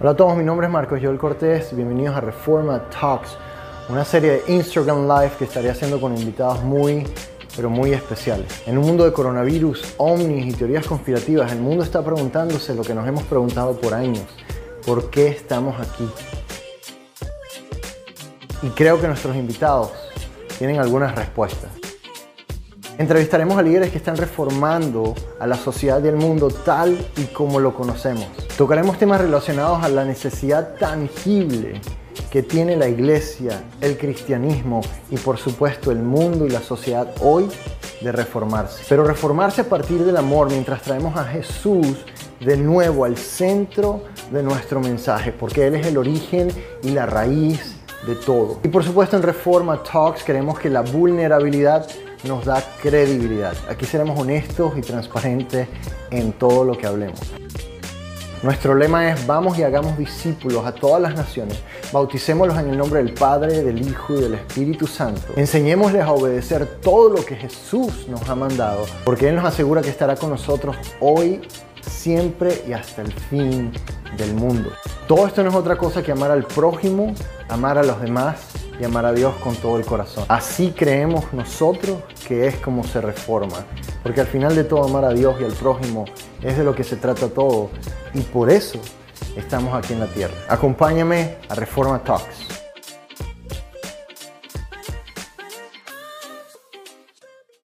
Hola a todos, mi nombre es Marcos Joel Cortés, bienvenidos a Reforma Talks, una serie de Instagram Live que estaré haciendo con invitados muy, pero muy especiales. En un mundo de coronavirus, ovnis y teorías conspirativas, el mundo está preguntándose lo que nos hemos preguntado por años, ¿por qué estamos aquí? Y creo que nuestros invitados tienen algunas respuestas. Entrevistaremos a líderes que están reformando a la sociedad y el mundo tal y como lo conocemos. Tocaremos temas relacionados a la necesidad tangible que tiene la iglesia, el cristianismo y por supuesto el mundo y la sociedad hoy de reformarse. Pero reformarse a partir del amor mientras traemos a Jesús de nuevo al centro de nuestro mensaje, porque Él es el origen y la raíz de todo. Y por supuesto en Reforma Talks queremos que la vulnerabilidad nos da credibilidad. Aquí seremos honestos y transparentes en todo lo que hablemos. Nuestro lema es vamos y hagamos discípulos a todas las naciones, bauticémoslos en el nombre del Padre, del Hijo y del Espíritu Santo. Enseñémosles a obedecer todo lo que Jesús nos ha mandado, porque Él nos asegura que estará con nosotros hoy, siempre y hasta el fin del mundo. Todo esto no es otra cosa que amar al prójimo, amar a los demás y amar a Dios con todo el corazón. Así creemos nosotros que es como se reforma. Porque al final de todo amar a Dios y al prójimo es de lo que se trata todo. Y por eso estamos aquí en la tierra. Acompáñame a Reforma Talks.